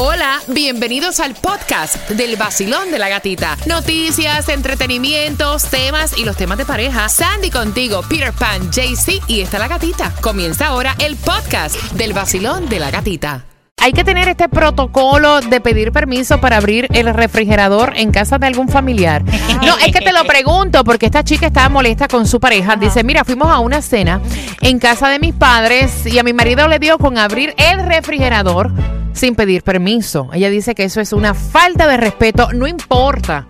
Hola, bienvenidos al podcast del vacilón de la gatita. Noticias, entretenimientos, temas y los temas de pareja. Sandy contigo, Peter Pan, JC y está la gatita. Comienza ahora el podcast del vacilón de la gatita. Hay que tener este protocolo de pedir permiso para abrir el refrigerador en casa de algún familiar. No, es que te lo pregunto porque esta chica estaba molesta con su pareja. Dice, mira, fuimos a una cena en casa de mis padres y a mi marido le dio con abrir el refrigerador sin pedir permiso. Ella dice que eso es una falta de respeto, no importa,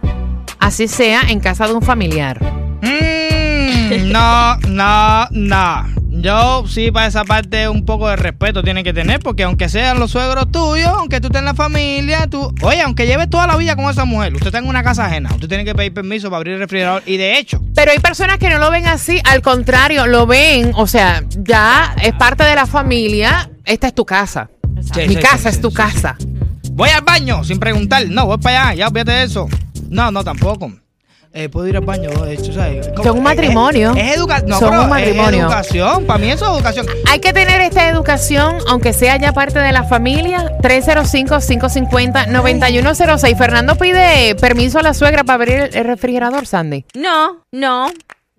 así sea en casa de un familiar. Mm, no, no, no. Yo sí para esa parte un poco de respeto tiene que tener, porque aunque sean los suegros tuyos, aunque tú estés en la familia, tú, oye, aunque lleves toda la vida con esa mujer, usted está en una casa ajena, usted tiene que pedir permiso para abrir el refrigerador y de hecho. Pero hay personas que no lo ven así, al contrario, lo ven, o sea, ya es parte de la familia, esta es tu casa. Sí, Mi sí, casa sí, es sí, tu sí. casa. Voy al baño sin preguntar. No, voy para allá, ya olvídate de eso. No, no, tampoco. Eh, puedo ir al baño, eh, tú sabes. Son un matrimonio. Es, educación. No, Son pero un matrimonio. Es educación. Para mí eso es educación. Hay que tener esta educación, aunque sea ya parte de la familia. 305-550-9106. Fernando pide permiso a la suegra para abrir el- el refrigerador, Sandy. No, no.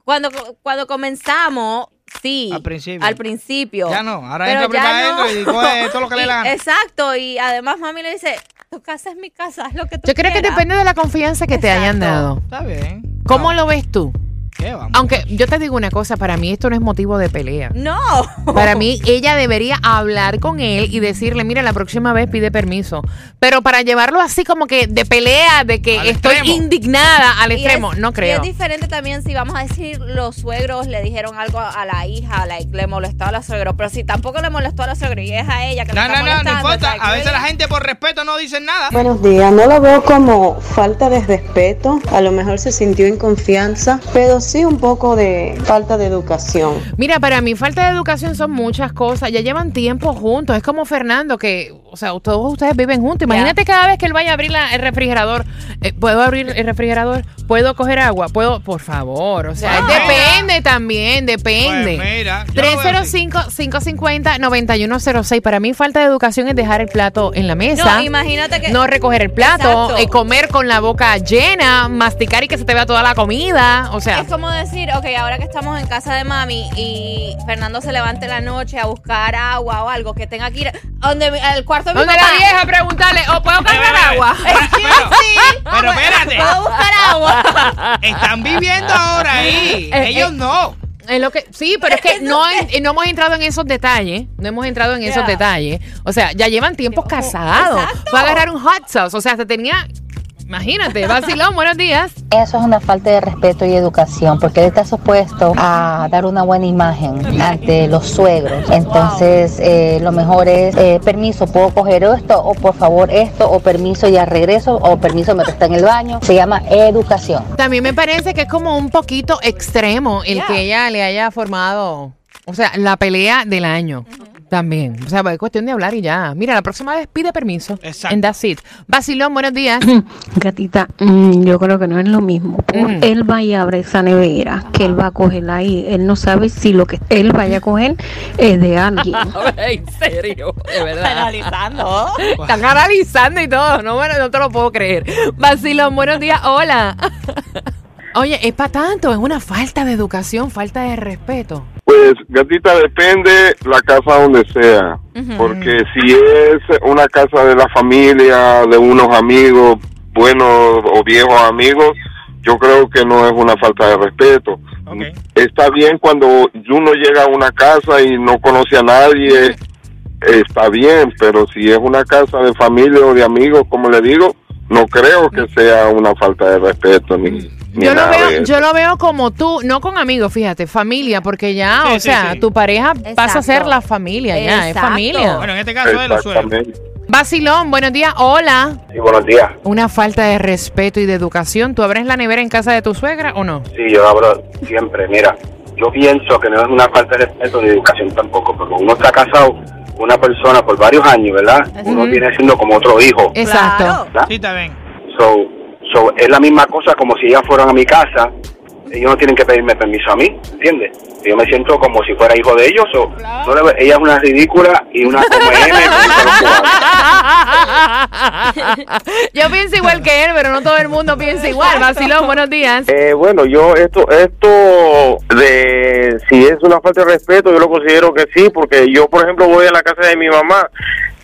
Cuando, cuando comenzamos, sí. Al principio. Al principio. Ya no, ahora Pero entra, ya aprieta no. adentro y coge todo lo que le Y- da gana. Exacto, y además mami le dice, tu casa es mi casa, es lo que tú Yo creo que quieras". depende de la confianza que te hayan dado. Está bien. ¿Cómo No, lo ves tú? ¿Qué vamos? Aunque yo te digo una cosa, para mí esto no es motivo de pelea. No. Para mí, ella debería hablar con él y decirle, mira, la próxima vez pide permiso. Pero para llevarlo así como que de pelea, de que Al estoy extremo. indignada al Y extremo, es- no Y creo. es diferente también si vamos a decir los suegros le dijeron algo a la hija, like, le molestó a la suegra, pero si tampoco le molestó a la suegra y es a ella que le No, está no, no, no molestando, importa. A veces la gente por respeto no dice nada. Buenos días, no lo veo como falta de respeto, a lo mejor se sintió en confianza, pero sí un poco de falta de educación. Mira, para mí falta de educación son muchas cosas. Ya llevan tiempo juntos. Es como Fernando, que, o sea, todos ustedes viven juntos. Imagínate cada vez que él vaya a abrir la- el refrigerador. eh, ¿Puedo abrir el refrigerador? ¿Puedo coger agua? ¿Puedo? Por favor. O sea, Wow. depende también, depende. Pues mira, yo lo veo así. 305-550-9106. Para mí falta de educación es dejar el plato en la mesa. No, imagínate que No recoger el plato, Exacto. eh, comer con la boca llena, masticar y que se te vea toda la comida. O sea, Es como decir, ok, ahora que estamos en casa de mami y Fernando se levante en la noche a buscar agua o algo, que tenga que ir donde, al cuarto de mi donde papá. la vieja preguntarle, ¿o puedo cargar agua? Pero, pero espérate. ¿Puedo buscar agua? Están viviendo ahora ahí. Eh, Ellos eh, no. Es lo que, sí, pero es que no, no hemos entrado en esos detalles. No hemos entrado en esos detalles. O sea, ya llevan tiempos casados. Fue a agarrar un hot sauce. O sea, se tenía. Imagínate, vacilón, buenos días. Eso es una falta de respeto y educación, porque él está supuesto a dar una buena imagen ante los suegros. Entonces, eh, lo mejor es, eh, permiso, puedo coger esto, o por favor esto, o permiso, ya regreso, o permiso, me está en el baño. Se llama educación. También me parece que es como un poquito extremo el Yeah. que ella le haya formado. O sea, la pelea del año. También. O sea, es cuestión de hablar y ya. Mira, la próxima vez pide permiso. Exacto. En That's It. Vacilón, buenos días. Gatita, mm, yo creo que no es lo mismo. Mm. él va y abre esa nevera, que él va a coger ahí. Él no sabe si lo que él vaya a coger es de alguien. en serio, de verdad. Analizando. Están analizando y todo, no, bueno, no te lo puedo creer. Vacilón, buenos días, hola. Oye, es para tanto, es una falta de educación, falta de respeto. Pues, gatita, depende la casa donde sea. Porque si es una casa de la familia, de unos amigos, buenos o viejos amigos, yo creo que no es una falta de respeto. Está bien cuando uno llega a una casa y no conoce a nadie, está bien, pero si es una casa de familia o de amigos, como le digo, no creo que sea una falta de respeto ni, ni Yo lo, de veo, yo lo veo como tú, no con amigos, fíjate, familia, porque ya, Sí, o sí, sea, sí. tu pareja pasa a ser Exacto. la familia, ya, es Exacto. familia. Bueno, en este caso es los suegros. Exactamente. Vacilón, buenos días, hola. Sí, buenos días. Una falta de respeto y de educación. ¿Tú abres la nevera en casa de tu suegra o no? Sí, yo hablo siempre. Mira, yo pienso que no es una falta de respeto ni educación tampoco, porque uno está casado con una persona por varios años, ¿verdad? Uno Ujú. viene siendo como otro hijo, Exacto. Claro. ¿verdad? Sí, está bien. So, so, es la misma cosa como si ellas fueran a mi casa, ellos no tienen que pedirme permiso a mí, ¿entiendes? Yo me siento como si fuera hijo de ellos, o no le- ella es una ridícula y una come M, Yo pienso igual que él, pero no todo el mundo piensa igual. Vacilón, buenos días. Eh, bueno, yo esto, esto de si es una falta de respeto, yo lo considero que sí, porque yo, por ejemplo, voy a la casa de mi mamá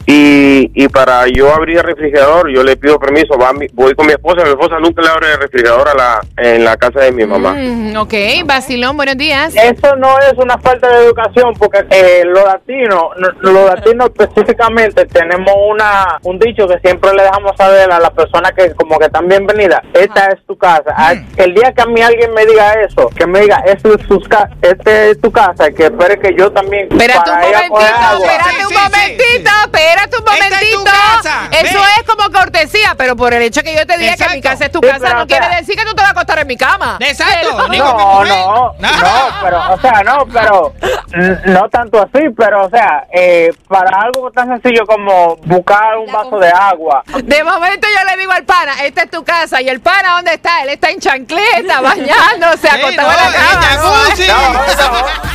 y, y para yo abrir el refrigerador, yo le pido permiso, va mi- voy con mi esposa, mi esposa nunca le abre el refrigerador a la, en la casa de mi mamá. Mm, ok, Vacilón, buenos días. Eso no es una falta de educación porque eh, los latinos, no- los latinos específicamente tenemos una un dicho que siempre le dejamos saber a las personas que como que están bienvenidas, esta es tu casa. Ah, El día que a mí alguien me diga eso, que me diga, "Esta es, su ca- esta es tu casa, que espere que yo también Espérate un momentito, agua". espérate un momentito, espérate un Esta es tu momentito. casa, Eso es como cortesía, pero por el hecho que yo te diga que mi casa es tu Sí, casa, no o sea- quiere decir que tú te vas a acostar en mi cama. Exacto, Pero- No, no, No. no, pero, o sea, no, pero, no tanto así, pero, o sea, eh, para algo tan sencillo como buscar un La vaso de agua, De momento yo le digo al pana, esta es tu casa. ¿Y el pana dónde está? Él está en chancleta, bañándose, Sí, acostado no, en la en cama.